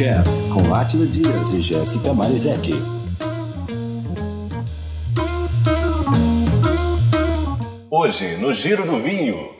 Vinhocast com Átila Dias e Jéssica Marizek. Hoje, no Giro do Vinho.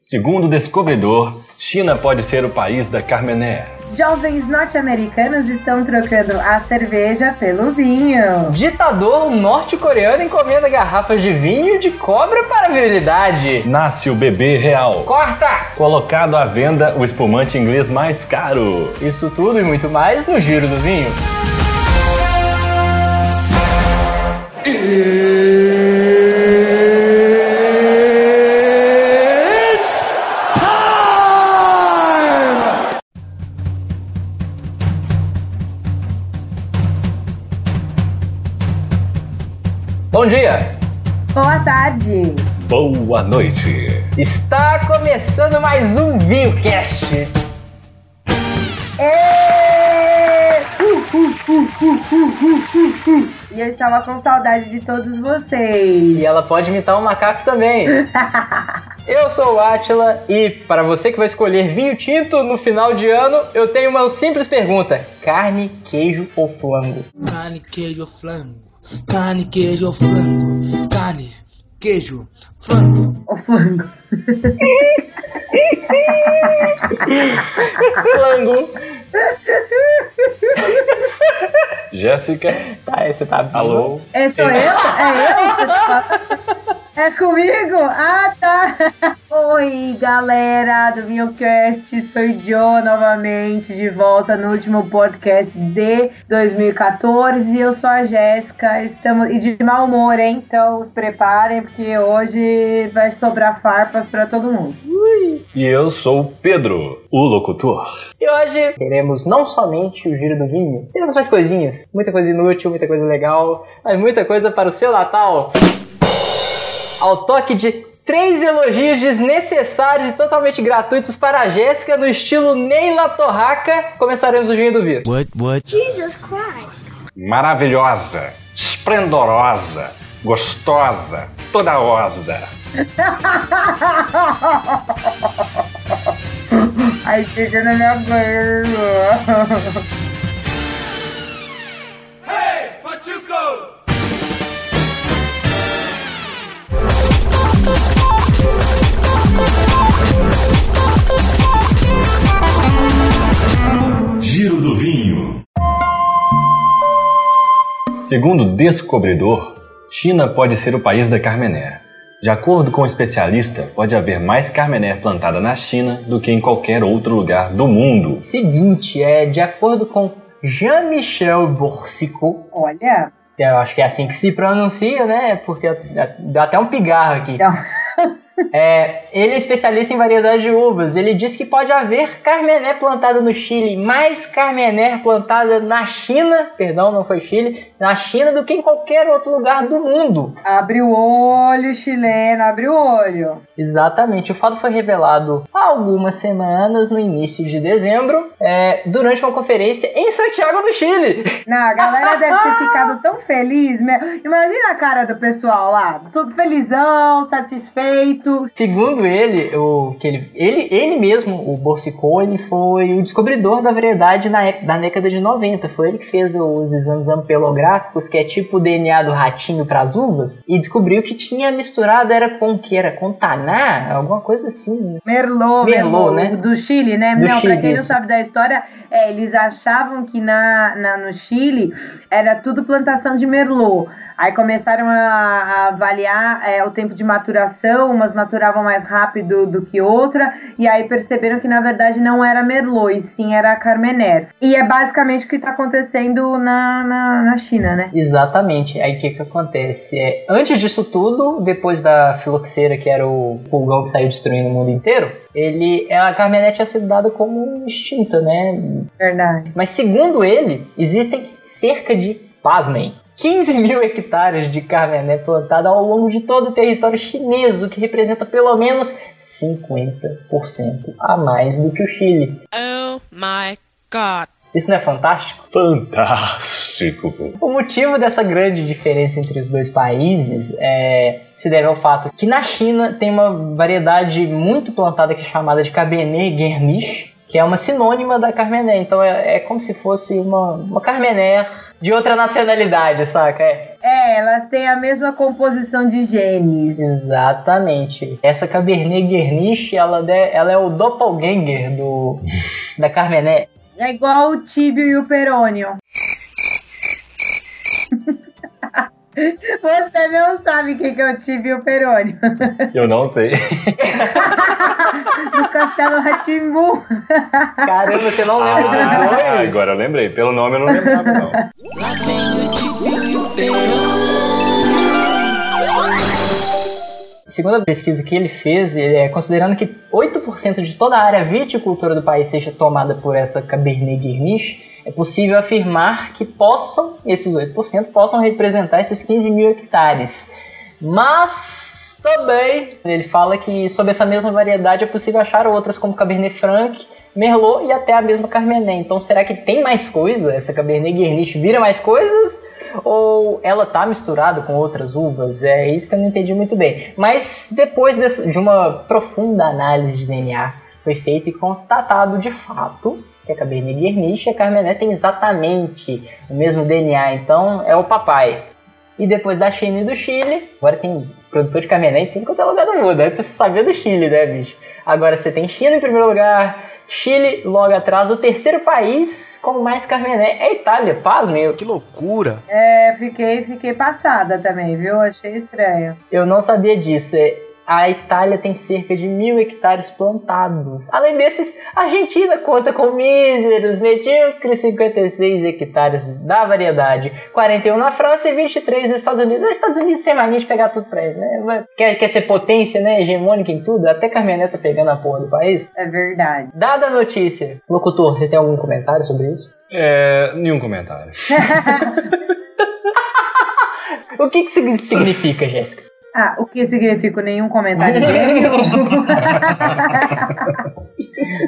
Segundo o descobridor, China pode ser o país da Carmené. Jovens norte-americanos estão trocando a cerveja pelo vinho. Ditador norte-coreano encomenda garrafas de vinho de cobra para a virilidade. Nasce o bebê real. Corta! Colocado à venda o espumante inglês mais caro. Isso tudo e muito mais no Giro do Vinho. Bom dia! Boa tarde! Boa noite. Está começando mais um VinhoCast. E eu estava com saudade de todos vocês. E ela pode imitar um macaco também. Eu sou o Atila e para você que vai escolher vinho tinto no final de ano, eu tenho uma simples pergunta: carne, queijo ou flango? Carne, queijo ou flango. Carne, queijo ou flango. Carne, queijo, flango. O flango. Flango. Jéssica, Tá, você tá vivo. alô? É, sou eu? É eu? É comigo? Ah, tá. Oi, galera do Vinhocast. Sou Jo novamente, de volta no último podcast de 2014. E eu sou a Jéssica. Estamos e de mau humor, hein? Então se preparem, porque hoje vai sobrar farpas pra todo mundo. E eu sou o Pedro, o locutor. E hoje teremos não somente o giro do vinho, teremos mais coisinhas. Muita coisa inútil, muita coisa legal, mas muita coisa para o seu Natal. Ao toque de três elogios desnecessários e totalmente gratuitos para a Jéssica no estilo Neila Torraca, começaremos o giro do vinho. What, what? Jesus Christ. Maravilhosa, esplendorosa, gostosa, toda rosa. Ai, chega na minha boca. Segundo o descobridor, China pode ser o país da Carmené. De acordo com o especialista, pode haver mais Carmené plantada na China do que em qualquer outro lugar do mundo. Seguinte, é de acordo com Jean-Michel Boursico, Olha, eu acho que é assim que se pronuncia, né? Porque dá até um pigarro aqui. então, É, ele é especialista em variedade de uvas. Ele diz que pode haver Carmené plantada no Chile, mais Carmené plantada na China, perdão, não foi Chile, na China do que em qualquer outro lugar do mundo. abre o olho, chileno, abre o olho. Exatamente. O fato foi revelado há algumas semanas, no início de dezembro, é, durante uma conferência em Santiago do Chile. Não, a galera deve ter ficado tão feliz. Imagina a cara do pessoal lá, tudo felizão, satisfeito. Segundo ele, o que ele, ele, ele mesmo, o Borsicot, ele foi o descobridor da variedade na época, da década de 90. Foi ele que fez os exames ampelográficos, que é tipo o DNA do ratinho para as uvas, e descobriu que tinha misturado, era com o que? Era com taná? Alguma coisa assim. Merlot, Merlot, Merlot, né? do Chile, né? Do não, Chile, pra quem não isso. sabe da história, é, eles achavam que na, na- no Chile era tudo plantação de Merlot. Aí começaram a, a avaliar é, o tempo de maturação, umas maturavam mais rápido do que outra, e aí perceberam que na verdade não era Merlot, e sim era Carmener. E é basicamente o que está acontecendo na, na, na China, né? Exatamente. Aí o que que acontece? É, antes disso tudo, depois da filoxera, que era o pulgão que saiu destruindo o mundo inteiro, ele, a Carmené tinha sido dada como extinta, né? Verdade. Mas segundo ele, existem cerca de, pasmem, 15 mil hectares de Carmené plantada ao longo de todo o território chinês, o que representa pelo menos 50% a mais do que o Chile. Oh my god. Isso não é fantástico? Fantástico. O motivo dessa grande diferença entre os dois países é, se deve ao fato que na China tem uma variedade muito plantada que é chamada de Cabernet Guerniche, que é uma sinônima da Carmené. Então é, é como se fosse uma, uma Carmené de outra nacionalidade, saca? É. É, elas têm a mesma composição de genes. Exatamente. Essa Cabernet Guerniche, ela, de- ela é o doppelganger do, da Carmené. É igual o tíbio e o perônio. Você não sabe quem que é o tíbio e o perônio. Eu não sei. Do Castelo Ratimbu. Caramba, você não lembra dos Ah, dois? agora eu lembrei. Pelo nome eu não lembrava, não. Segundo a pesquisa que ele fez, ele é considerando que 8% de toda a área viticultura do país seja tomada por essa Cabernet Guerniche, é possível afirmar que possam, esses 8%, possam representar esses 15 mil hectares. Mas também ele fala que sob essa mesma variedade é possível achar outras como Cabernet Franc, Merlot e até a mesma Carmené. Então será que tem mais coisa? Essa Cabernet Guerniche vira mais coisas? Ou ela tá misturada com outras uvas? É isso que eu não entendi muito bem. Mas depois de uma profunda análise de DNA foi feita e constatado de fato que a Cabernet Guerniche e a Carmené têm exatamente o mesmo DNA. Então é o papai. E depois da China e do Chile, agora tem produtor de Carmené em tudo quanto é lugar do mundo. Antes você sabia do Chile, né, bicho? Agora você tem China em primeiro lugar, Chile logo atrás. O terceiro país com mais Carmené é a Itália. Pasme, eu, Que loucura. É, fiquei, fiquei passada também, viu? Achei estranho. eu não sabia disso. É, A Itália tem cerca de mil hectares plantados. Além desses, a Argentina conta com míseros medíocres 56 hectares da variedade. 41 na França e 23 nos Estados Unidos. Os Estados Unidos tem mania de pegar tudo pra ele, né? Quer, quer ser potência, né? Hegemônica em tudo. Até Carmené tá pegando a porra do país. É verdade. Dada a notícia, locutor, você tem algum comentário sobre isso? É, nenhum comentário. O que, que sig- significa, Jéssica? Ah, o que significa nenhum comentário?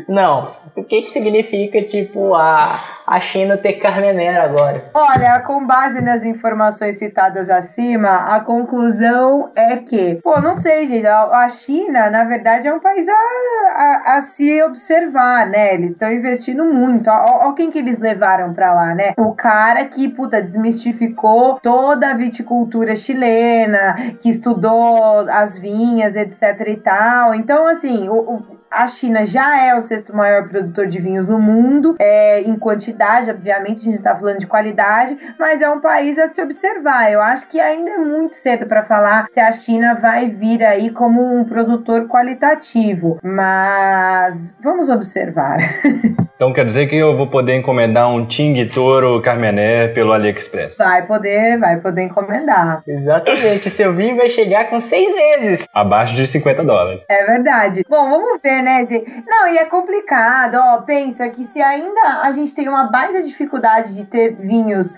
Não. O que, que significa, tipo, a, a China ter Carmener agora? Olha, com base nas informações citadas acima, a conclusão é que, pô, não sei, gente, a, China, na verdade, é um país a, a, a se observar, né? Eles estão investindo muito. Ó quem que eles levaram pra lá, né? O cara que, puta, desmistificou toda a viticultura chilena, que estudou as vinhas, etc e tal. Então, assim, o, a China já é o sexto maior produtor de vinhos no mundo, é, em quantidade, obviamente, a gente está falando de qualidade, mas é um país a se observar. Eu acho que ainda é muito cedo para falar se a China vai vir aí como um produtor qualitativo, mas vamos observar. Então quer dizer que eu vou poder encomendar um Ting Toro Carmené pelo AliExpress. Vai poder, vai poder encomendar. Exatamente, seu vinho vai chegar com seis meses. Abaixo de 50 dólares. É verdade. Bom, vamos ver, né? Não, e é complicado, ó. Pensa que se ainda a gente tem uma baita dificuldade de ter vinhos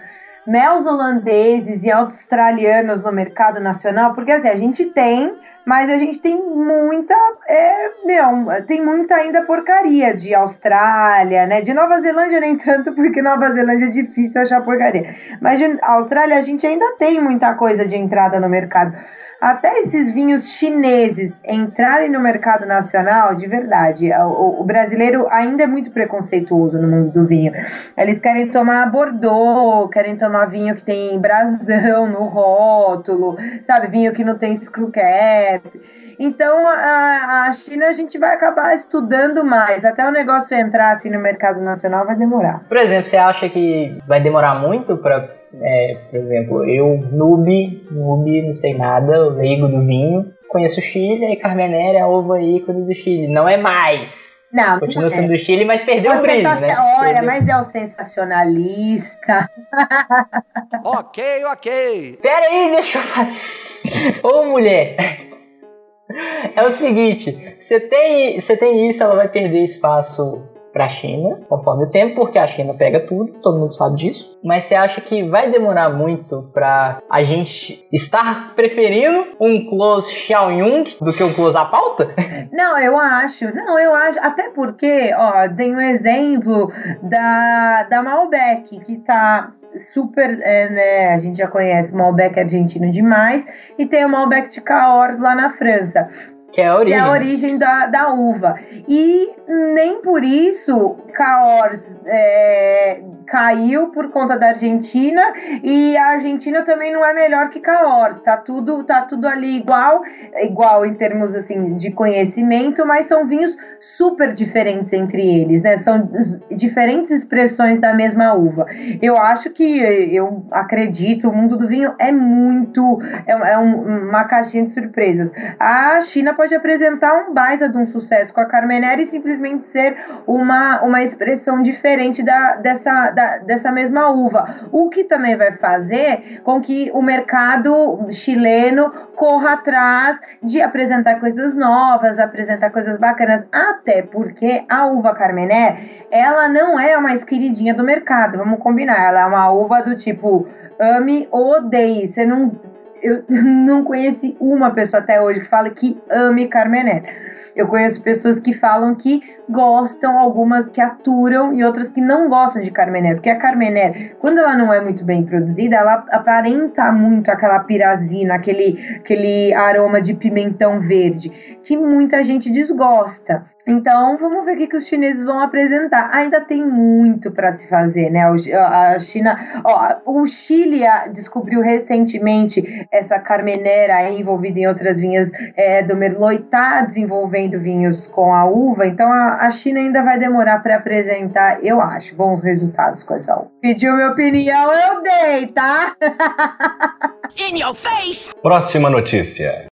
neozelandeses e australianos no mercado nacional, porque assim, a gente tem, mas a gente tem muita, é, meu, tem muita ainda porcaria de Austrália, né? De Nova Zelândia nem tanto, porque Nova Zelândia é difícil achar porcaria. Mas de Austrália a gente ainda tem muita coisa de entrada no mercado até esses vinhos chineses entrarem no mercado nacional, de verdade, o, o brasileiro ainda é muito preconceituoso no mundo do vinho. Eles querem tomar Bordeaux, querem tomar vinho que tem brasão no rótulo, sabe? Vinho que não tem screw cap. Então, a, a China a gente vai acabar estudando mais. Até o negócio entrar assim no mercado nacional vai demorar. Por exemplo, você acha que vai demorar muito para, é, por exemplo, eu, noob, noob, não sei nada, leigo do vinho, conheço o Chile, e Carmener é a uva ícone do Chile. Não é mais. Não, Continua não sendo é. do Chile, mas perdeu o brilho, tá, né? olha, Perdeu- mas é o sensacionalista. Ok, ok. Pera aí, deixa eu falar. Ô mulher! É o seguinte, você tem, você tem isso, ela vai perder espaço para a China, conforme o tempo, porque a China pega tudo, todo mundo sabe disso. Mas você acha que vai demorar muito para a gente estar preferindo um close Xiaoyong do que um close a pauta? Não, eu acho. Não, eu acho. Até porque, ó, tem um exemplo da, da Malbec, que tá super, é, né, a gente já conhece Malbec argentino demais, e tem o Malbec de Cahors lá na França. Que é a origem. Que é a origem da, da uva. E nem por isso Cahors é, caiu por conta da Argentina e a Argentina também não é melhor que Cahors. Tá tudo, tá tudo ali igual, igual em termos assim de conhecimento, mas são vinhos super diferentes entre eles, né? São diferentes expressões da mesma uva. Eu acho que eu acredito, o mundo do vinho é muito é, é um, uma caixinha de surpresas. A China pode apresentar um baita de um sucesso com a Carmenère e simplesmente ser uma, uma expressão diferente da, dessa, da, dessa mesma uva. O que também vai fazer com que o mercado chileno corra atrás de apresentar coisas novas, apresentar coisas bacanas, até porque a uva Carmené, ela não é a mais queridinha do mercado, vamos combinar, ela é uma uva do tipo ame ou odeie, você não eu não conheci uma pessoa até hoje que fala que ame Carmené. Eu conheço pessoas que falam que gostam, algumas que aturam e outras que não gostam de Carmené. Porque a Carmené, quando ela não é muito bem produzida, ela aparenta muito aquela pirazina, aquele, aquele aroma de pimentão verde, que muita gente desgosta. Então, vamos ver o que, que os chineses vão apresentar. Ainda tem muito para se fazer, né? A China, ó, o Chile descobriu recentemente essa carmenera envolvida em outras vinhas é, do Merlot e desenvolvendo vinhos com a uva. Então, a, a China ainda vai demorar para apresentar, eu acho, bons resultados com essa uva. Pediu minha opinião, eu dei, tá? In your face! Próxima notícia.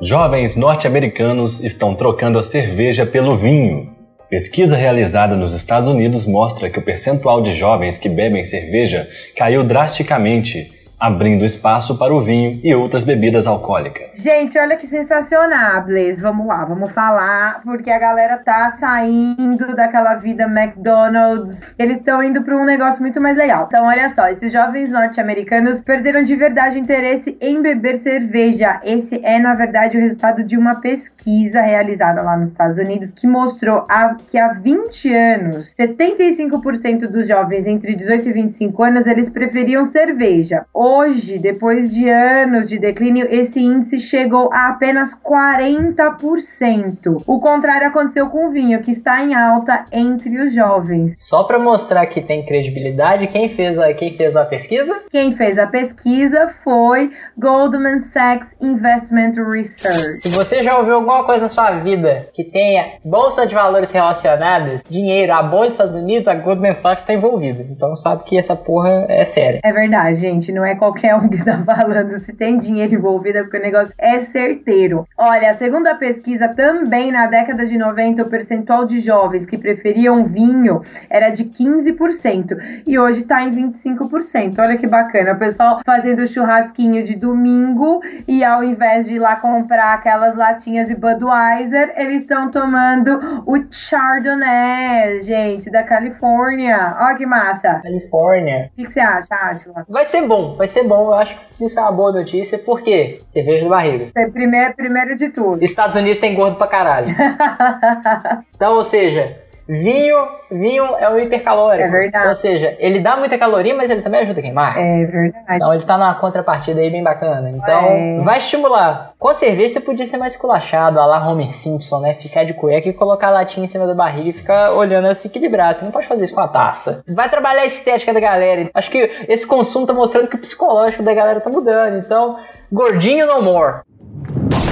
Jovens norte-americanos estão trocando a cerveja pelo vinho. Pesquisa realizada nos Estados Unidos mostra que o percentual de jovens que bebem cerveja caiu drasticamente abrindo espaço para o vinho e outras bebidas alcoólicas. Gente, olha que sensacional, Blaze. Vamos lá, vamos falar, porque a galera tá saindo daquela vida McDonald's. Eles estão indo para um negócio muito mais legal. Então, olha só, esses jovens norte-americanos perderam de verdade interesse em beber cerveja. Esse é, na verdade, o resultado de uma pesquisa realizada lá nos Estados Unidos que mostrou a, que há 20 anos, 75% dos jovens entre 18 e 25 anos, eles preferiam cerveja. Hoje, depois de anos de declínio, esse índice chegou a apenas 40%. O contrário aconteceu com o vinho, que está em alta entre os jovens. Só para mostrar que tem credibilidade, quem fez, a, quem fez a pesquisa? Quem fez a pesquisa foi Goldman Sachs Investment Research. Se você já ouviu alguma coisa na sua vida que tenha bolsa de valores relacionados, dinheiro, a bolsa dos Estados Unidos, a Goldman Sachs está envolvida. Então sabe que essa porra é séria. É verdade, gente. Não é qualquer um que tá falando. Se tem dinheiro envolvido, é porque o negócio é certeiro. Olha, segundo a pesquisa, também na década de 90, o percentual de jovens que preferiam vinho era de 15% e hoje tá em 25%. Olha que bacana. O pessoal fazendo churrasquinho de domingo e ao invés de ir lá comprar aquelas latinhas de Budweiser, eles estão tomando o Chardonnay, gente, da Califórnia. Olha que massa. Califórnia. O que, que você acha, Atila? Vai ser bom, vai ser bom. Eu acho que isso é uma boa notícia, porque cerveja de barriga. É primeiro, primeiro de tudo. Estados Unidos tem gordo pra caralho. então, ou seja, Vinho, vinho é um hipercalórico. É verdade. Ou seja, ele dá muita caloria, mas ele também ajuda a queimar. É verdade. Então ele tá numa contrapartida aí bem bacana. Então é. vai estimular. Com cerveja você podia ser mais esculachado, a lá Homer Simpson, né? Ficar de cueca e colocar a latinha em cima da barriga e ficar olhando ela se equilibrar. Você não pode fazer isso com a taça. Vai trabalhar a estética da galera. Acho que esse consumo tá mostrando que o psicológico da galera tá mudando. Então, gordinho no more.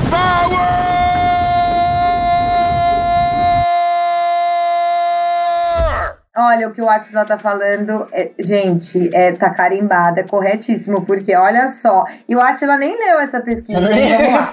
Power! Olha, o que o Atila tá falando, é- gente, é, tá carimbada, é corretíssimo, porque olha só, e o Atila nem leu essa pesquisa, vamos lá.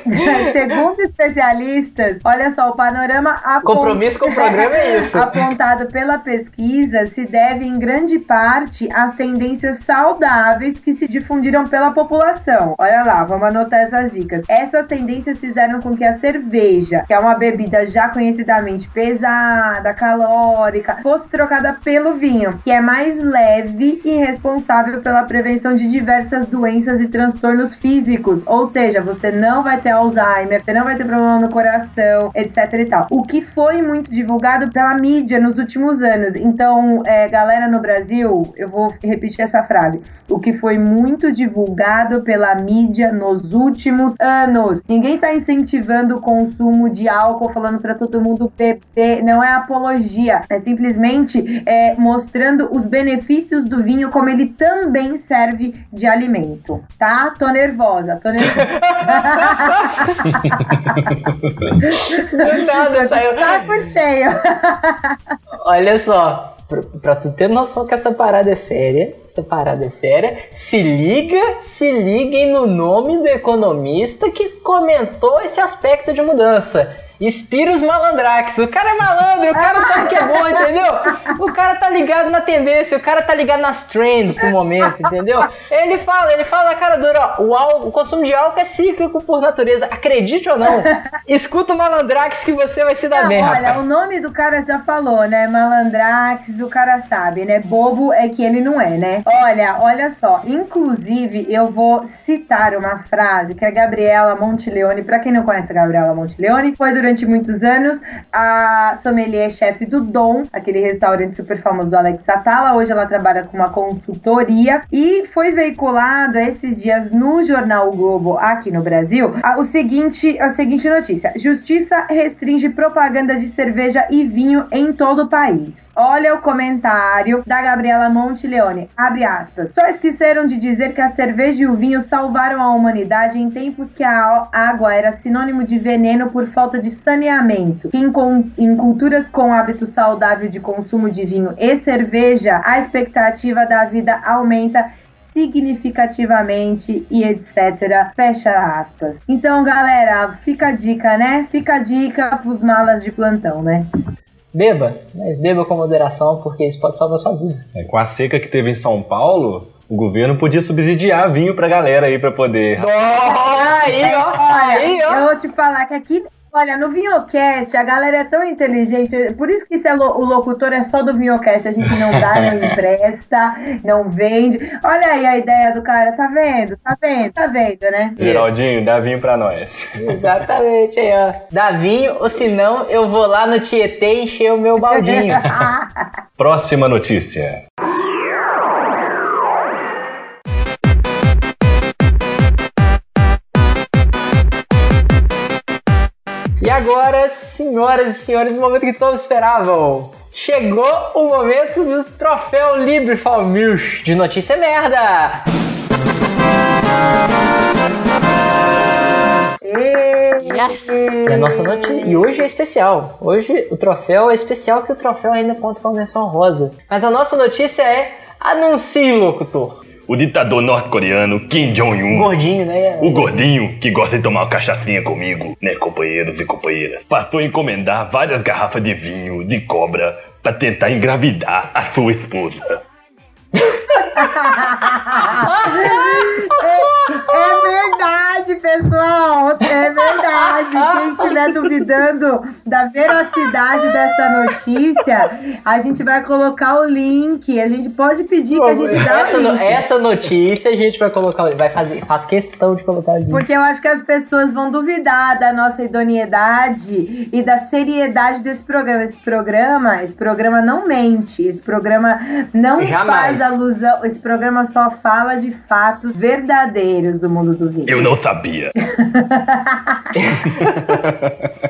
Segundo especialistas, olha só, o panorama aponta- Compromisso com o programa é isso. apontado pela pesquisa se deve em grande parte às tendências saudáveis que se difundiram pela população. Olha lá, vamos anotar essas dicas. Essas tendências fizeram com que a cerveja, que é uma bebida já conhecidamente pesada, calórica, fosse trocada pelo vinho, que é mais leve e responsável pela prevenção de diversas doenças e transtornos físicos. Ou seja, você não vai ter Alzheimer, você não vai ter problema no coração, etc e tal. O que foi muito divulgado pela mídia nos últimos anos. Então, é, galera no Brasil, eu vou repetir essa frase. O que foi muito divulgado pela mídia nos últimos anos. Ninguém tá incentivando o consumo de álcool, falando para todo mundo beber. Não é apologia. É simplesmente é, mostrando os benefícios do vinho, como ele também serve de alimento. Tá? Tô nervosa, tô nervosa. Do nada, saiu. Saco cheio. Olha só, pra, pra tu ter noção que essa parada é séria, essa parada é séria, se liga, se liguem no nome do economista que comentou esse aspecto de mudança. Spiros Malandrax. O cara é malandro, o cara sabe que é bom, entendeu? O cara tá ligado na tendência, o cara tá ligado nas trends do momento, entendeu? Ele fala, ele fala na cara dura, ó, o, o consumo de álcool é cíclico por natureza, acredite ou não. Escuta o Malandrax que você vai se dar Não, bem, olha, rapaz. o nome do cara já falou, né? Malandrax, o cara sabe, né? Bobo é que ele não é, né? Olha, olha só. Inclusive, eu vou citar uma frase que a Gabriela Montileone, pra quem não conhece a Gabriela Montileone, foi durante muitos anos a sommelier-chefe do Dom, aquele restaurante super famoso do Alex Atala. Hoje ela trabalha com uma consultoria e foi veiculado esses dias no jornal o Globo aqui no Brasil a, o seguinte, a seguinte notícia: Justiça restringe propaganda de cerveja e vinho em todo o país. Olha o comentário da Gabriela Montileone. Abre aspas. Só esqueceram de dizer que a cerveja e o vinho salvaram a humanidade em tempos que a água era sinônimo de veneno por falta de saneamento. Em, em culturas com hábito saudável de consumo de vinho e cerveja, a expectativa da vida aumenta significativamente e etc. Fecha aspas. Então, galera, fica a dica, né? Fica a dica pros malas de plantão, né? Beba, mas beba com moderação, porque isso pode salvar sua vida. É, com a seca que teve em São Paulo, o governo podia subsidiar vinho pra galera aí pra poder. aí, ó, Olha, aí, ó. eu vou te falar que aqui. Olha, no Vinhocast a galera é tão inteligente, por isso que é lo- o locutor é só do Vinhocast, a gente não dá, não empresta, não vende. Olha aí a ideia do cara, tá vendo? Tá vendo? Tá vendo, né? Geraldinho, dá vinho pra nós. Exatamente, aí, ó. Dá vinho, ou senão eu vou lá no Tietê encher o meu baldinho. Próxima notícia. E agora, senhoras e senhores, o momento que todos esperavam. Chegou o momento do troféu Libre Falmius de notícia merda. E a nossa noti- E hoje é especial. Hoje o troféu é especial que o troféu ainda conta com a menção rosa. Mas a nossa notícia é anuncie, locutor. O ditador norte-coreano Kim Jong-un. gordinho, né? O gordinho que gosta de tomar uma cachaçinha comigo, né, companheiros e companheiras? Passou a encomendar várias garrafas de vinho de cobra pra tentar engravidar a sua esposa. É verdade, pessoal. É verdade. Quem estiver duvidando da veracidade dessa notícia, a gente vai colocar o link. A gente pode pedir que a gente dá essa, o no- link. essa notícia a gente vai colocar, vai fazer, faz questão de colocar ali. Porque eu acho que as pessoas vão duvidar da nossa idoneidade e da seriedade desse programa. Esse programa, esse programa não mente. Esse programa não Jamais. faz alusão. Esse programa só fala de fatos verdadeiros do mundo do vinho. Eu não sabia.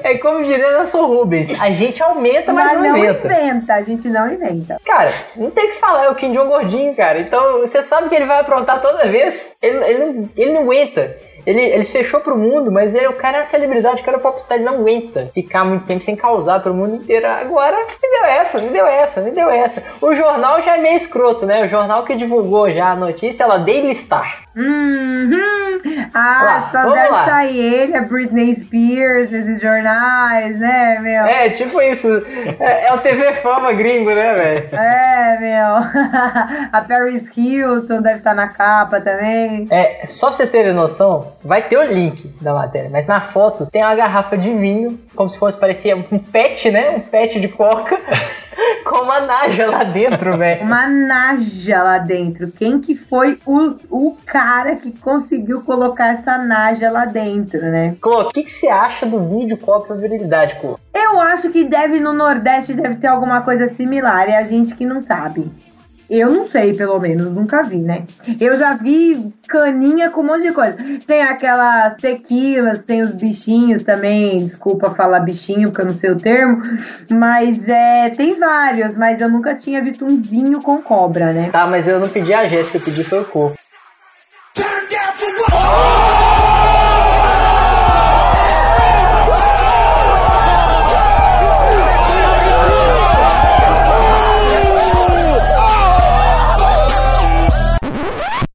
É como diria nosso Rubens, a gente aumenta, mas, Mas não não inventa. inventa, a gente não inventa. Cara, não tem o que falar, é o Kim Jong gordinho, cara. Então você sabe que ele vai aprontar toda vez. Ele, ele, não- ele não aguenta. Ele, ele se fechou pro mundo, mas ele, o cara é uma celebridade, o cara é popstar, ele não aguenta ficar muito tempo sem causar pro mundo inteiro. Agora, me deu essa, me deu essa, me deu essa. O jornal já é meio escroto, né? O jornal que divulgou já a notícia, ela Daily Star. Uhum. Ah, Lá, só deve lá. sair ele, a Britney Spears, esses jornais, né, meu? É, tipo isso. É, é o TV Fama gringo, né, velho? É, meu. A Paris Hilton deve estar na capa também. É, só pra vocês terem noção, vai ter o link da matéria, mas na foto tem uma garrafa de vinho, como se fosse, parecia um pet, né? Um pet de coca, com uma naja lá dentro, velho. Uma naja lá dentro. Quem que foi o, o cara que conseguiu colocar essa naja lá dentro, né? Clô, o que, que você acha do vinho de coca pra virilidade, Clô? Eu acho que deve no Nordeste deve ter alguma coisa similar, é a gente que não sabe. Eu não sei, pelo menos, nunca vi, né? Eu já vi caninha com um monte de coisa. Tem aquelas tequilas, tem os bichinhos também. Desculpa falar bichinho, porque eu não sei o termo. Mas é, tem vários, mas eu nunca tinha visto um vinho com cobra, né? Tá, mas eu não pedi a Jéssica, eu pedi foi o Clô.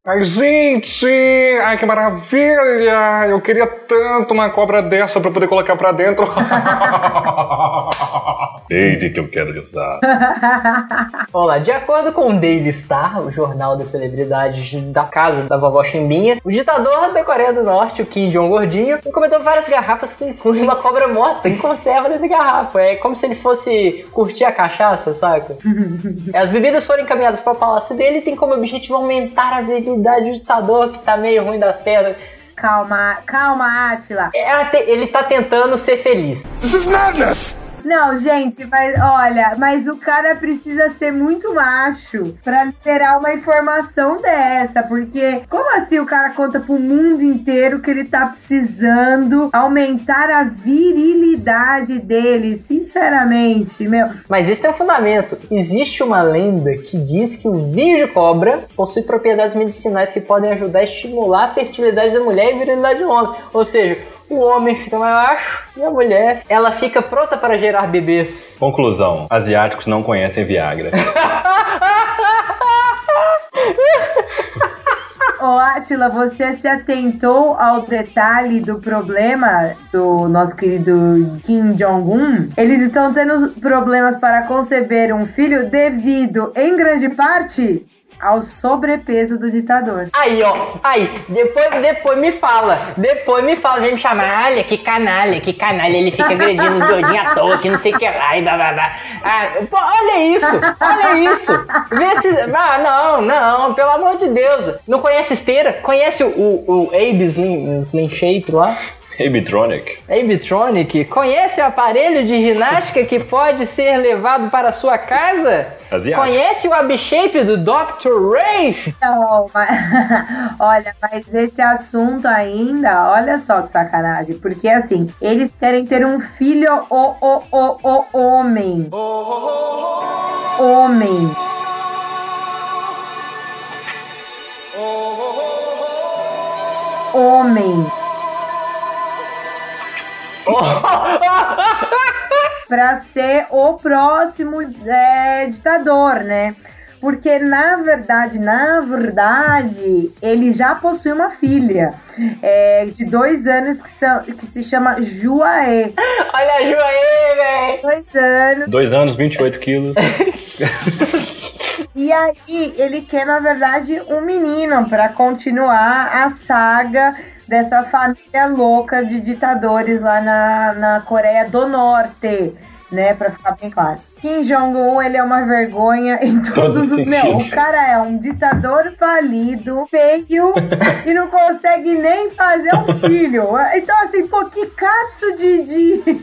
Ai, gente! Ai, que maravilha! Eu queria tanto uma cobra dessa pra poder colocar pra dentro. Desde que eu quero usar. Vamos lá, de acordo com o Daily Star, o jornal das celebridades da casa da vovó Chimbinha, o ditador da Coreia do Norte, o Kim Jong Gordinho, encomendou várias garrafas que incluem uma cobra morta em conserva dentro da garrafa. É como se ele fosse curtir a cachaça, saca? As bebidas foram encaminhadas para o palácio dele e tem como objetivo aumentar a virilidade do ditador que tá meio ruim das pernas. Calma, calma, Atila. É, até- ele tá tentando ser feliz. This is madness! Não, gente, mas olha, mas o cara precisa ser muito macho pra liberar uma informação dessa, porque como assim o cara conta pro mundo inteiro que ele tá precisando aumentar a virilidade dele? Sinceramente, meu. Mas isso tem um fundamento. Existe uma lenda que diz que o vinho de cobra possui propriedades medicinais que podem ajudar a estimular a fertilidade da mulher e virilidade do homem. Ou seja, o homem fica mais macho e a mulher, ela fica pronta para gerar bebês. Conclusão: asiáticos não conhecem Viagra. Ô, Atila, você se atentou ao detalhe do problema do nosso querido Kim Jong-un? Eles estão tendo problemas para conceber um filho devido, em grande parte, ao sobrepeso do ditador. Aí, ó, aí, depois, depois me fala, depois me fala, vem me chamar, olha que canalha, que canalha, ele fica agredindo os gordinhos à toa, que não sei o que lá, e blá blá blá. Ah, pô, olha isso, olha isso. Vê se. Ah, não, não, pelo amor de Deus. Não conhece esteira? Conhece o, o, o Abe Slim, o Slim Shape lá? Abitronic. Abetronic, conhece o aparelho de ginástica que pode ser levado para a sua casa? Asiático. Conhece o Abshape do Dr. Ray? Não, mas, olha, mas esse assunto ainda, olha só que sacanagem, porque assim, eles querem ter um filho o, o, o, o homem. Homem. Homem. Pra ser o próximo é, ditador, né? Porque na verdade, na verdade, ele já possui uma filha é, de dois anos que, são, que se chama Juaê. Olha a Ju aí, velho! Dois anos. Dois anos, 28 quilos. E aí ele quer, na verdade, um menino para continuar a saga dessa família louca de ditadores lá na, na Coreia do Norte, né? Pra ficar bem claro. Kim Jong-un, ele é uma vergonha em todos, Todos os sentidos. o cara é um ditador falido, feio e não consegue nem fazer um filho. Então, assim, pô, que katsu de. de...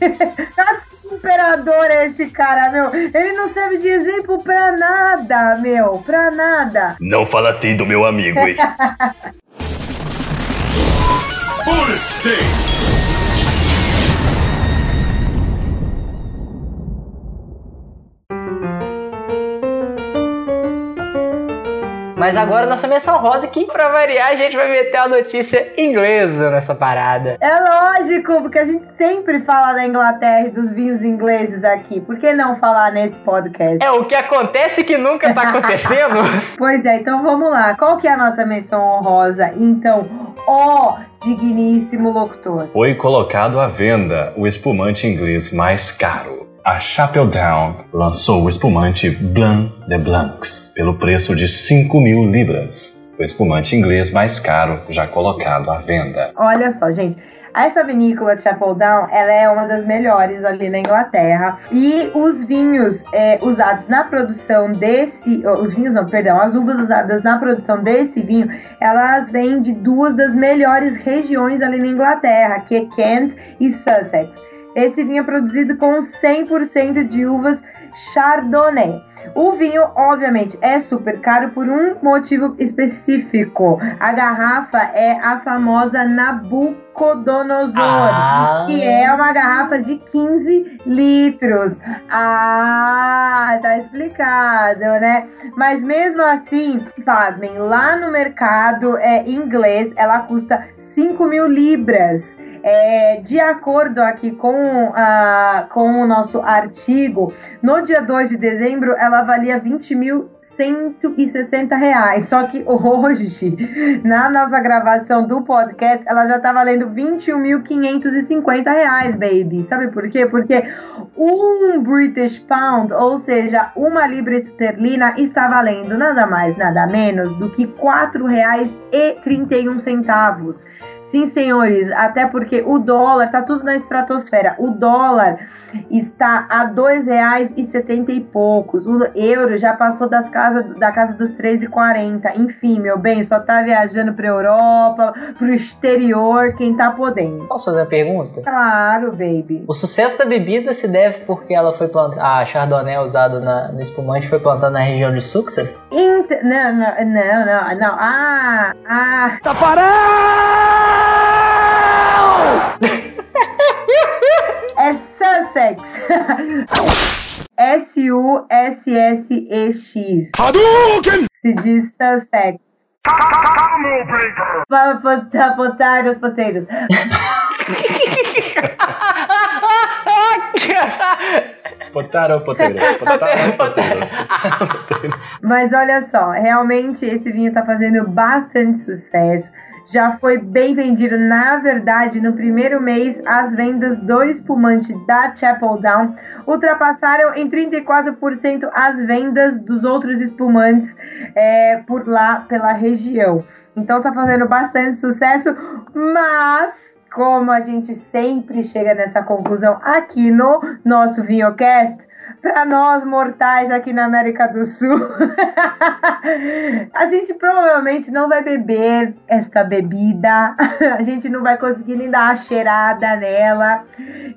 de imperador é esse cara, meu? Ele não serve de exemplo pra nada, meu. Pra nada. Não fala assim do meu amigo, hein? Bullet Sting! Mas agora nossa menção rosa que pra variar a gente vai meter a notícia inglesa nessa parada. É lógico, porque a gente sempre fala da Inglaterra e dos vinhos ingleses aqui. Por que não falar nesse podcast? É o que acontece que nunca tá acontecendo. Pois é, então vamos lá. Qual que é a nossa menção honrosa? Então, ó digníssimo locutor. Foi colocado à venda o espumante inglês mais caro. A Chapeldown lançou o espumante Blanc de Blancs pelo preço de 5 mil libras. O espumante inglês mais caro já colocado à venda. Olha só, gente. Essa vinícola Chapeldown, ela é uma das melhores ali na Inglaterra. E os vinhos é, usados na produção desse... Os vinhos não, perdão. As uvas usadas na produção desse vinho, elas vêm de duas das melhores regiões ali na Inglaterra, que é Kent e Sussex. Esse vinho é produzido com 100% de uvas Chardonnay. O vinho, obviamente, é super caro por um motivo específico. A garrafa é a famosa Nabucodonosor, Ah. que é uma garrafa de 15 litros. Ah, tá explicado, né? Mas mesmo assim, pasmem, lá no mercado é, inglês ela custa 5 mil libras. É, de acordo aqui com, a, com o nosso artigo, no dia 2 de dezembro ela valia 20 mil 160 reais. Só que hoje, na nossa gravação do podcast, ela já tá valendo 21.550 reais, baby. Sabe por quê? Porque um British Pound, ou seja, uma libra esterlina, está valendo nada mais, nada menos do que R$ 4,31. Sim, senhores, até porque o dólar tá tudo na estratosfera. O dólar está a dois reais e setenta e poucos. O euro já passou das casas da casa dos 3,40. Enfim, meu bem, só tá viajando pra Europa, pro exterior, quem tá podendo. Posso fazer uma pergunta? Claro, baby. O sucesso da bebida se deve porque ela foi plantada. A Chardonnay usada na- no espumante foi plantada na região de Success? Int- não, não, não, não, não. Ah, ah. É Sussex. S-U-S-S-E-X. Se diz Sussex. Fala, pota- poteiros, poteiros. Potaro, poteiros. Mas olha só, realmente esse vinho tá fazendo bastante sucesso. Já foi bem vendido. Na verdade, no primeiro mês, as vendas do espumante da Chapel Down ultrapassaram em 34% as vendas dos outros espumantes é, por lá pela região. Então tá fazendo bastante sucesso, mas como a gente sempre chega nessa conclusão aqui no nosso Vinhocast, para nós mortais aqui na América do Sul, a gente provavelmente não vai beber esta bebida, a gente não vai conseguir nem dar a cheirada nela.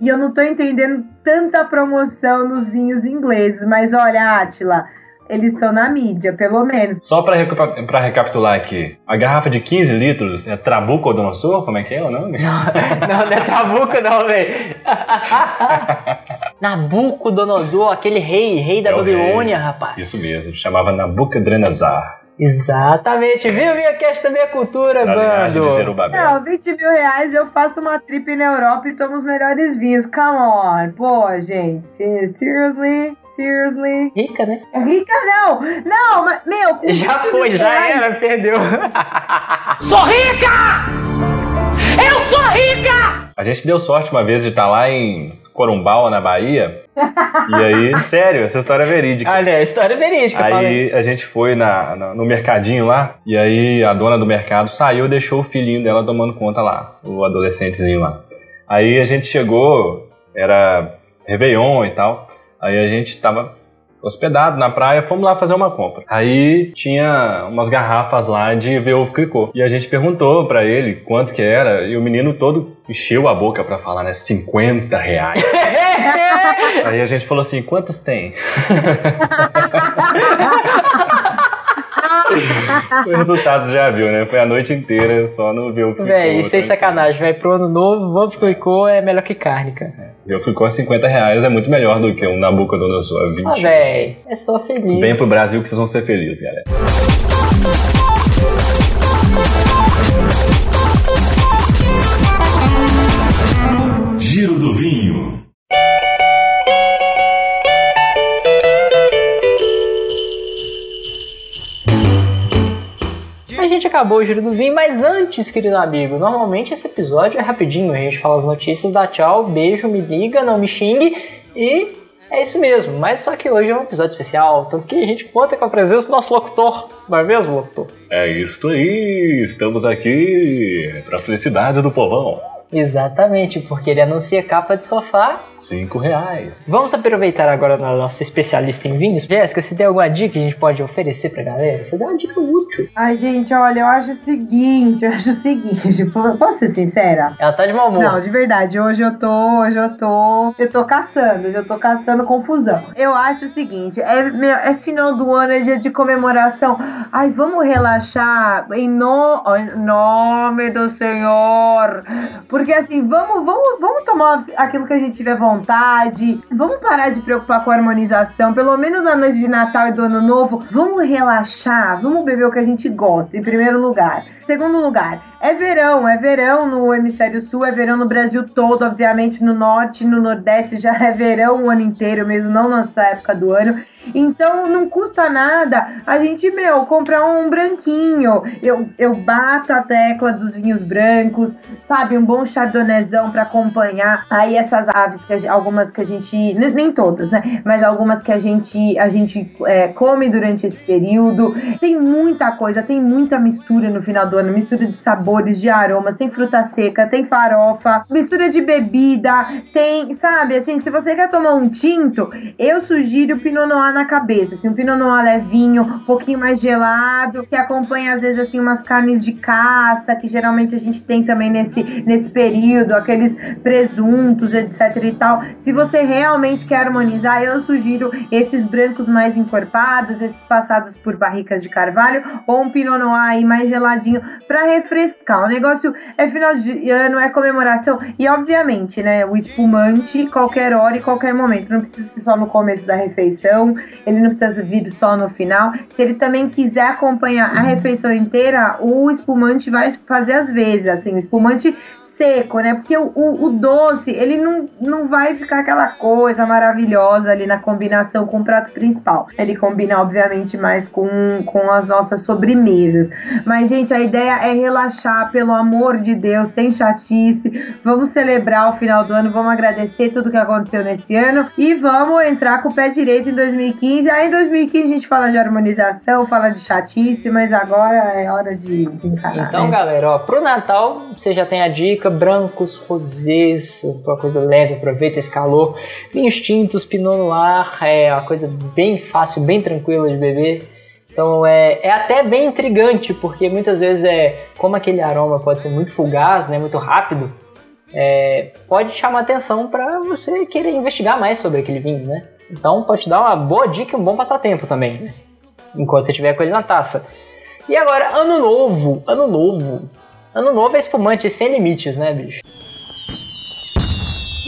E eu não tô entendendo tanta promoção nos vinhos ingleses, mas olha, Atila, eles estão na mídia, pelo menos. Só pra, recupa- pra recapitular aqui, a garrafa de 15 litros é Trabucodonosor? Como é que é o nome? Não, não é Trabuco não, velho. Nabucodonosor, aquele rei, rei da É Babilônia, rei. rapaz. Isso mesmo, chamava Nabucodonosor. Exatamente, viu? Minha cast também é cultura, bando. Não, 20 mil reais eu faço uma trip na Europa e tomo os melhores vinhos. Come on. Pô, gente. se- Seriously? Seriously? Rica, né? Rica não! Não, mas, meu, Já 20 foi, já reais- era, perdeu. Sou rica! Eu sou rica! A gente deu sorte uma vez de estar lá em Corumbau, na Bahia. e aí, sério, essa história é verídica. Olha, a história é verídica, falei. Aí a gente foi na, na- no mercadinho lá, e aí a dona do mercado saiu e deixou o filhinho dela tomando conta lá, o adolescentezinho lá. Aí a gente chegou, era Réveillon e tal, aí a gente tava hospedado na praia, fomos lá fazer uma compra. Aí tinha umas garrafas lá de Veuve Clicquot, e a gente perguntou pra ele quanto que era, e o menino todo encheu a boca pra falar, né, 50 reais. aí a gente falou assim, quantas tem? o resultado você já viu, né? Foi a noite inteira só no Veuve Clicquot. Véi, sem tranquilo. sacanagem, vai pro ano novo, vamos clicou, é melhor que carne, cara. Eu fui com 50 reais, é muito melhor do que um Nabucodonosor a 20. Ah, véi, é só feliz. Vem pro Brasil que vocês vão ser felizes, galera. Giro do Vinho. Gente acabou o giro do vinho, mas antes, querido amigo, normalmente esse episódio é rapidinho. A gente fala as notícias, dá tchau, beijo, me liga, não me xingue e é isso mesmo. Mas só que hoje é um episódio especial, tanto que a gente conta com a presença do nosso locutor, não é mesmo, locutor? É isso aí, estamos aqui pra felicidade do povão. Exatamente, porque ele anuncia capa de sofá. 5 reais. Vamos aproveitar agora na nossa especialista em vinhos. Jéssica, se tem alguma dica que a gente pode oferecer pra galera? Você dá uma dica útil. Ai, gente, olha, eu acho o seguinte, eu acho o seguinte, posso ser sincera? Ela tá de mau humor. Não, de verdade, hoje eu tô, hoje eu tô, eu tô caçando, hoje eu tô caçando confusão. Eu acho o seguinte, é, meu, é final do ano, é dia de comemoração. Ai, vamos relaxar em no, em nome do Senhor. Porque assim, vamos, vamos, vamos tomar aquilo que a gente tiver vontade. Vamos parar de preocupar com a harmonização, pelo menos na noite de Natal e do Ano Novo. Vamos relaxar, vamos beber o que a gente gosta, em primeiro lugar. Segundo lugar, é verão, é verão no hemisfério sul, é verão no Brasil todo, obviamente no norte, no nordeste já é verão o ano inteiro mesmo, não nessa época do ano. Então não custa nada a gente, meu, comprar um branquinho. Eu, eu bato a tecla dos vinhos brancos, sabe? Um bom chardonnayzão para acompanhar. Aí essas aves, que a, algumas que a gente. Nem todas, né? Mas algumas que a gente, a gente é, come durante esse período. Tem muita coisa, tem muita mistura no final do ano mistura de sabores, de aromas. Tem fruta seca, tem farofa, mistura de bebida, tem, sabe? Assim, se você quer tomar um tinto, eu sugiro o Pinot Noir na cabeça, assim, um Pinot Noir levinho, um pouquinho mais gelado, que acompanha às vezes assim umas carnes de caça, que geralmente a gente tem também nesse, nesse período, aqueles presuntos, etc e tal. Se você realmente quer harmonizar, eu sugiro esses brancos mais encorpados, esses passados por barricas de carvalho, ou um Pinot Noir aí mais geladinho para refrescar. O negócio é final de ano, é comemoração e obviamente, né, o espumante qualquer hora e qualquer momento, não precisa ser só no começo da refeição, ele não precisa vir só no final. Se ele também quiser acompanhar a refeição inteira, o espumante vai fazer as vezes, assim, o espumante seco, né? Porque o, o, o, doce, ele não, não vai ficar aquela coisa maravilhosa ali na combinação com o prato principal. Ele combina, obviamente, mais com, com as nossas sobremesas. Mas, gente, a ideia é relaxar, pelo amor de Deus, sem chatice. Vamos celebrar o final do ano, vamos agradecer tudo que aconteceu nesse ano e vamos entrar com o pé direito em 2015. Aí em 2015 a gente fala de harmonização, fala de chatice, mas agora é hora de, de encarar. Então, né? galera, ó, pro Natal você já tem a dica brancos, rosés, uma coisa leve, aproveita esse calor. Vinhos tintos, Pinot Noir, é uma coisa bem fácil, bem tranquila de beber. Então é, é até bem intrigante, porque muitas vezes é como aquele aroma pode ser muito fugaz, né, muito rápido, é, pode chamar atenção para você querer investigar mais sobre aquele vinho, né? Então pode te dar uma boa dica e um bom passatempo também, né? enquanto você tiver com ele na taça. E agora, ano novo, ano novo. Ano novo é espumante sem limites, né, bicho?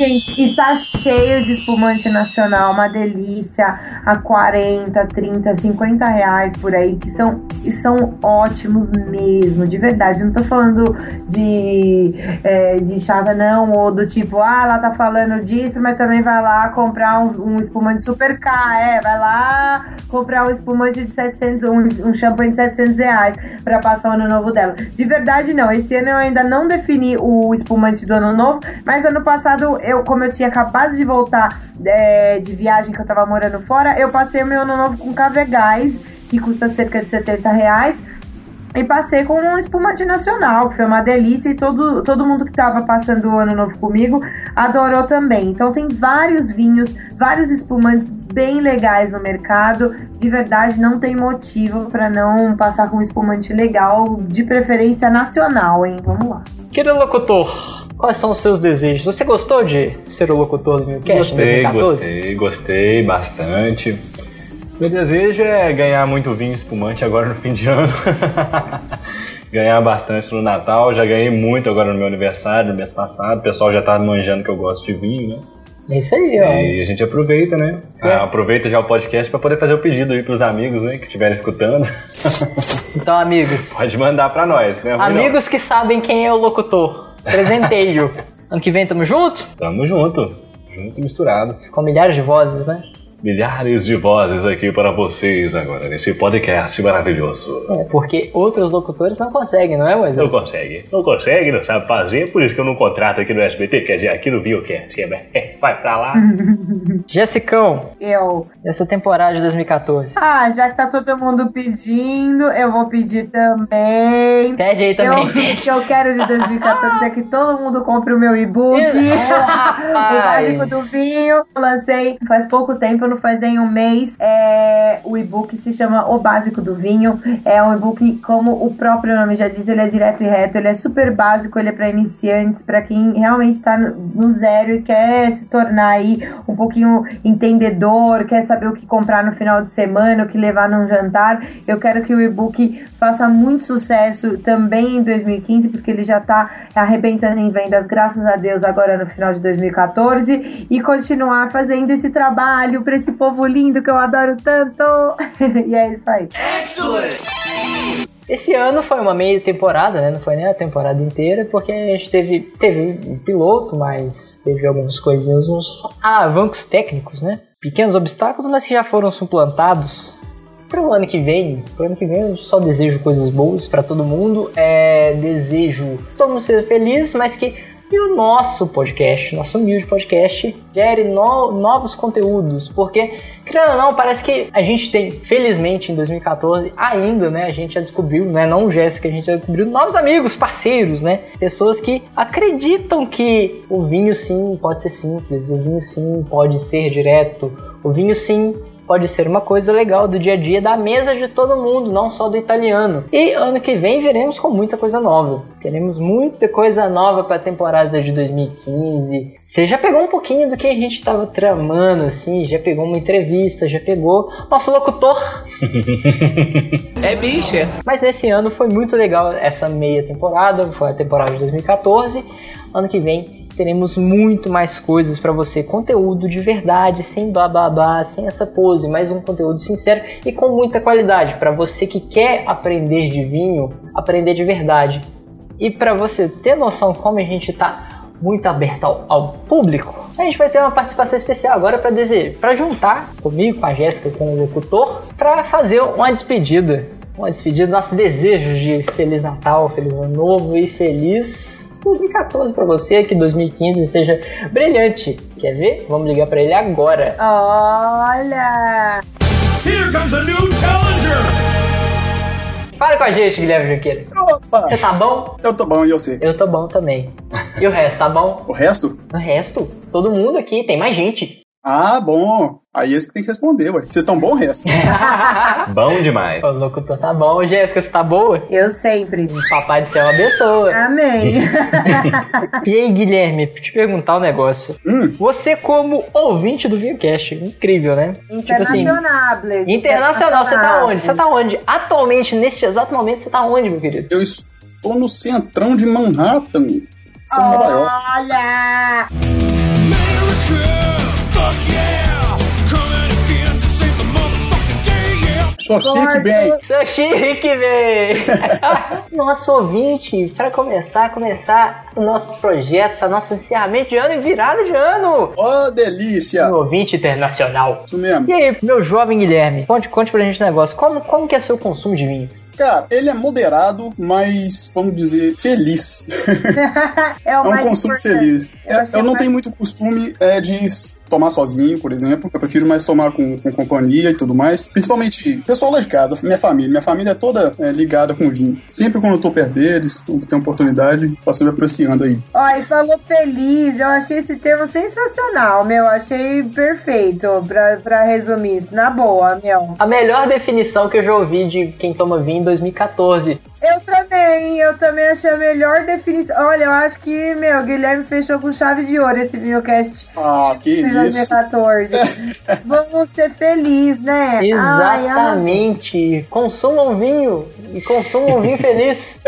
Gente, e tá cheio de espumante nacional, uma delícia, a 40, 30, 50 reais por aí, que são, que são ótimos mesmo, de verdade. Não tô falando de, é, de chata, não, ou do tipo, ah, ela tá falando disso, mas também vai lá comprar um, um espumante super caro, é, vai lá comprar um espumante de 700, um, um champanhe de 700 reais pra passar o ano novo dela. De verdade, não, esse ano eu ainda não defini o espumante do ano novo, mas ano passado como eu tinha acabado de voltar é, de viagem que eu tava morando fora, eu passei o meu ano novo com Cavegás, que custa cerca de 70 reais. E passei com um espumante nacional, que foi uma delícia, e todo, todo mundo que tava passando o ano novo comigo adorou também. Então tem vários vinhos, vários espumantes bem legais no mercado. De verdade, não tem motivo para não passar com um espumante legal, de preferência nacional, hein? Vamos lá. Querido locutor, quais são os seus desejos? Você gostou de ser o locutor do Newcast Gostei, em 2014? gostei, gostei bastante. Meu desejo é ganhar muito vinho espumante agora no fim de ano. ganhar bastante no Natal. Já ganhei muito agora no meu aniversário, no mês passado. O pessoal já tá manjando que eu gosto de vinho, né? É isso aí, ó. E a gente aproveita, né? É. Ah, Aproveita já o podcast para poder fazer o pedido aí pros amigos, né, que estiverem escutando. Então, amigos. Pode mandar pra nós, né? Amigos que sabem quem é o locutor. Presenteio. ano que vem tamo junto? Tamo junto. Junto e misturado. Com milhares de vozes, né? Milhares de vozes aqui para vocês agora, nesse podcast maravilhoso. É, porque outros locutores não conseguem, não é, Não Moisés? consegue. Não consegue, não sabe fazer, por isso que eu não contrato aqui no SBT, quer dizer, aqui no Viocast. É, Vai pra lá. Jessicão, Eu. essa temporada de 2014. Ah, já que tá todo mundo pedindo, eu vou pedir também. Pede aí Eu, também. o que eu quero de 2014 é que todo mundo compre o meu e-book. Oh, o básico do vinho. Eu lancei faz pouco tempo, não faz nem um mês. É, o e-book se chama O Básico do Vinho. É um e-book, como o próprio nome já diz, ele é direto e reto, ele é super básico, ele é para iniciantes, para quem realmente tá no, zero e quer se tornar aí um pouquinho entendedor, quer saber o que comprar no final de semana, o que levar num jantar. Eu quero que o e-book faça muito sucesso também em 2015, porque ele já tá arrebentando em vendas, graças a Deus, agora no final de 2014, e continuar fazendo esse trabalho esse povo lindo que eu adoro tanto. e é isso aí. Esse ano foi uma meia temporada, né? Não foi nem a temporada inteira, porque a gente teve, teve um piloto, mas teve algumas coisinhas, uns alavancos técnicos, né? Pequenos obstáculos, mas que já foram suplantados. Para o ano que vem, pro ano que vem eu só desejo coisas boas para todo mundo. É, desejo todo mundo seja feliz, mas que e o nosso podcast, nosso humilde podcast, gere no- novos conteúdos, porque, querendo ou não, parece que a gente tem, felizmente, em 2014, ainda, né, a gente já descobriu, né, não o Jéssica, a gente já descobriu novos amigos, parceiros, né, pessoas que acreditam que o vinho sim pode ser simples, o vinho sim pode ser direto, o vinho sim pode ser uma coisa legal do dia a dia da mesa de todo mundo, não só do italiano. E ano que vem veremos com muita coisa nova. Teremos muita coisa nova para a temporada de 2015. Você já pegou um pouquinho do que a gente estava tramando, assim, já pegou uma entrevista, já pegou nosso locutor. É bicha. Mas nesse ano foi muito legal essa meia temporada, foi a temporada de 2014. Ano que vem teremos muito mais coisas para você, conteúdo de verdade, sem blá blá blá, sem essa pose, mas um conteúdo sincero e com muita qualidade para você que quer aprender de vinho, aprender de verdade. E para você ter noção como a gente tá muito aberto ao, ao público, a gente vai ter uma participação especial agora para para juntar comigo, com a Jéssica, com o locutor, para fazer uma despedida. Uma despedida, nossos desejos de Feliz Natal, Feliz Ano Novo e Feliz 2014 para você, que 2015 seja brilhante. Quer ver? Vamos ligar para ele agora. Olha! Here comes a new challenger! Fala com a gente, Guilherme Junqueira. Opa! Você tá bom? Eu tô bom, e você? Eu tô bom também. E o resto, tá bom? O resto? O resto? Todo mundo aqui, tem mais gente. Ah, bom. Aí esse que tem que responder, ué. Vocês estão bom, o resto? Bom demais. O locutor tá bom. Jéssica, você tá boa? Eu sempre. Papai do céu abençoa. Amém. E aí, Guilherme, te perguntar um negócio. Hum. Você, como ouvinte do Viewcast, incrível, né? Internacionables. Internacional, você tá onde? Você tá onde? Atualmente, neste exato momento, você tá onde, meu querido? Eu estou no centrão de Manhattan. Estou em Nova York. Olha! Só chique bem. Seu chique, véi! Nosso ouvinte, para começar, começar os nossos projetos, a nosso encerramento de ano e virada de ano! Ó, delícia. Um ouvinte internacional. Isso mesmo. E aí, meu jovem Guilherme, conte, conte pra gente um negócio. Como, como que é seu consumo de vinho? Cara, ele é moderado, mas, vamos dizer, feliz. é É o um mais consumo importante. feliz. Eu É, eu não mais- tenho muito costume é, de tomar sozinho, por exemplo. Eu prefiro mais tomar com, com companhia e tudo mais. Principalmente pessoal lá de casa, minha família. Minha família é toda é, ligada com vinho. Sempre quando eu tô perto deles, quando tem oportunidade, tá sempre apreciando aí. Ó, e falou feliz, eu achei esse termo sensacional, meu, achei perfeito pra, pra resumir isso, na boa, meu. A melhor definição que eu já ouvi de quem toma vinho em 2014. Eu também eu também achei a melhor definição. Olha, eu acho que, meu, Guilherme fechou com chave de ouro esse videocast Ah, que isso. 2014. Vamos ser felizes, né? Ai, ai. Exatamente. Consumam vinho e consumam vinho feliz.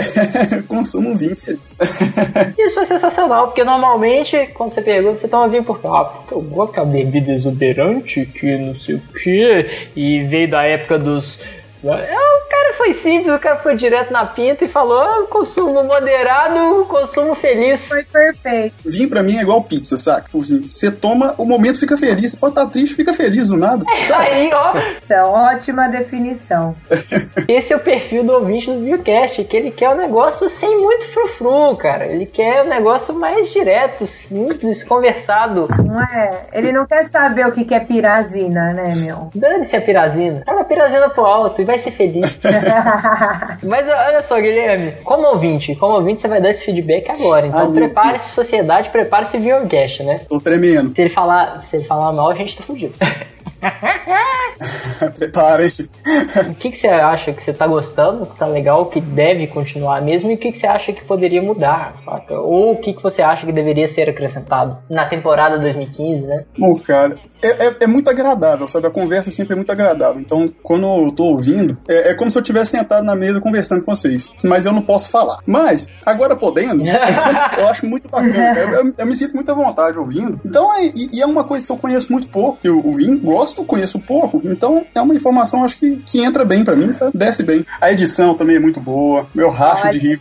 Consumo um vinho feliz. Isso é sensacional, porque normalmente, quando você pergunta, você toma vinho por quê? Ah, porque eu gosto que é uma bebida exuberante, que não sei o quê, e veio da época dos. É, O cara foi simples, o cara foi direto na pinta e falou: ah, consumo moderado, consumo feliz. Foi perfeito. Vinho pra mim é igual pizza, saca? Tipo Você toma, o momento fica feliz. Você pode estar triste, fica feliz do nada. sabe? Aí, ó, Então, ótima definição. esse é o perfil do ouvinte do Viewcast, que ele quer um negócio sem muito frufru, cara. Ele quer um negócio mais direto, simples, conversado. Não é? Ele não quer saber o que que é pirazina, né, meu? Dane-se a pirazina. Joga a pirazina pro alto e vai ser feliz. Mas olha só, Guilherme, como ouvinte, como ouvinte você vai dar esse feedback agora. Então Ah, prepare-se, sociedade, prepare-se Viewcast, né? Tô tremendo. Se ele falar, se ele falar mal, a gente tá fudido. Preparem-se. o que, que você acha que você tá gostando, que tá legal, que deve continuar mesmo, e o que, que você acha que poderia mudar, saca? Ou o que, que você acha que deveria ser acrescentado na temporada 2015, né? Bom, cara, é, é, é muito agradável, sabe? A conversa sempre é muito agradável. Então, quando eu tô ouvindo, é, é como se eu tivesse sentado na mesa conversando com vocês. Mas eu não posso falar. Mas, agora podendo, eu acho muito bacana. Eu, eu- eu me sinto muito à vontade ouvindo. Então, é, e, e é uma coisa que eu conheço muito pouco, que eu ouvi, gosto, conheço pouco. Então, é uma informação, acho que, que entra bem pra mim, sabe? Desce bem. A edição também é muito boa. Eu racho Olha, de é rir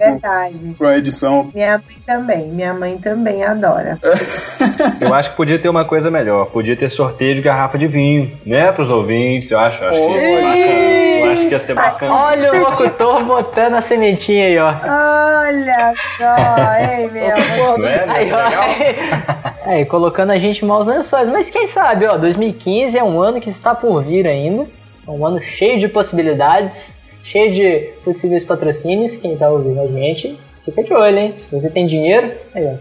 com, a edição. Minha mãe também. Minha mãe também adora. Eu acho que podia ter uma coisa melhor. Podia ter sorteio de garrafa de vinho, né, pros ouvintes. Eu acho, eu acho, que, Olha. bacana. eu acho que ia ser bacana. Olha o locutor botando a sementinha aí, ó. Olha só, ei, meu. Não é? Não é Aí, ó. legal? Aí, colocando a gente em maus lençóis. Mas quem sabe, ó, 2015 é um ano que está por vir ainda. É um ano cheio de possibilidades, cheio de possíveis patrocínios. Quem tá ouvindo a gente, fica de olho, hein? Se você tem dinheiro,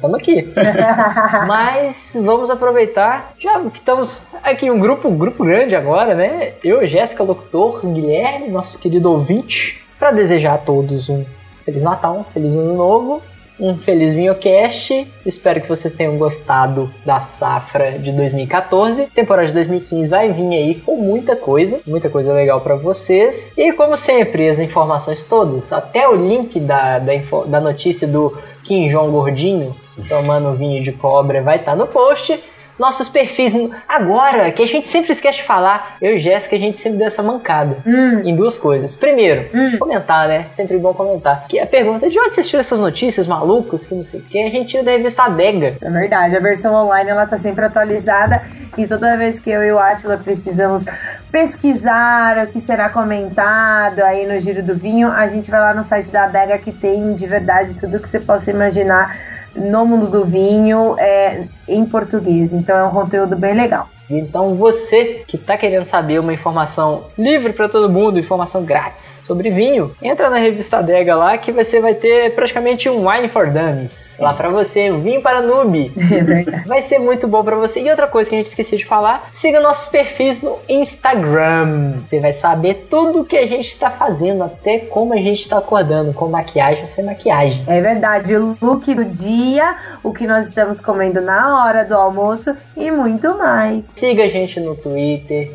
tamo aqui. Mas vamos aproveitar, já que estamos aqui em um grupo, um grupo grande agora, né? Eu, Jéssica, locutor, Guilherme, nosso querido ouvinte, para desejar a todos um Feliz Natal, um Feliz Ano Novo, um Feliz Vinhocast. Espero que vocês tenham gostado da safra de 2014. Temporada de 2015 vai vir aí com muita coisa, muita coisa legal para vocês. E como sempre, as informações todas, até o link da, da, info- da notícia do Kim Jong Gordinho tomando vinho de cobra vai estar no post. Nossos perfis, agora, que a gente sempre esquece de falar, eu e Jéssica, a gente sempre dá essa mancada Hum, em duas coisas. Primeiro, comentar, né? Sempre bom comentar. Que é a pergunta de onde vocês tiram essas notícias malucas, que não sei o que, a gente tira da revista Adega. é verdade. A versão online ela tá sempre atualizada e toda vez que eu e o Atila precisamos pesquisar o que será comentado aí no Giro do Vinho, a gente vai lá no site da Adega que tem de verdade tudo que você possa imaginar no mundo do vinho é, em português. Então é um conteúdo bem legal. Então você que tá querendo saber uma informação livre para todo mundo, informação grátis sobre vinho, entra na revista Adega lá que você vai ter praticamente um Wine for Dummies. Lá pra você, um vinho para noob. É verdade. Vai ser muito bom pra você. E outra coisa que a gente esqueceu de falar, siga nossos perfis no Instagram. Você vai saber tudo o que a gente tá fazendo, até como a gente tá acordando, com maquiagem ou sem maquiagem. É verdade, o look do dia, o que nós estamos comendo na hora do almoço e muito mais. Siga a gente no Twitter.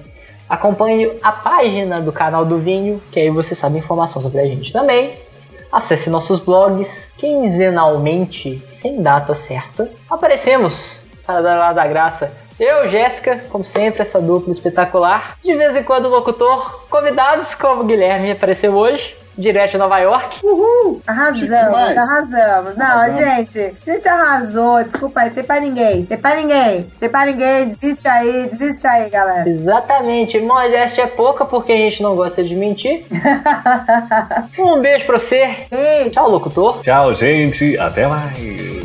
Acompanhe a página do canal do Vinho, que aí você sabe informação sobre a gente também. Acesse nossos blogs quinzenalmente, sem data certa. Aparecemos para dar lá da graça. Eu, Jéssica, como sempre, essa dupla espetacular. De vez em quando, locutor. Convidados como Guilherme apareceu hoje, direto de Nova York. Uhul! Arrasamos, arrasamos. Não, Arrasamos. gente, a gente arrasou. Desculpa aí, tem pra ninguém. Tem pra ninguém. Tem pra ninguém. Desiste aí, desiste aí, galera. Exatamente, modéstia é pouca porque a gente não gosta de mentir. um beijo pra você. Beijo. Tchau, locutor. Tchau, gente. Até mais.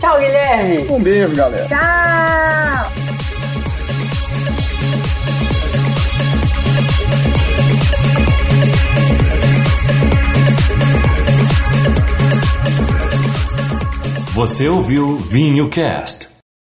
Tchau, Guilherme. Um beijo, galera. Tchau! Você ouviu Vinho Cast.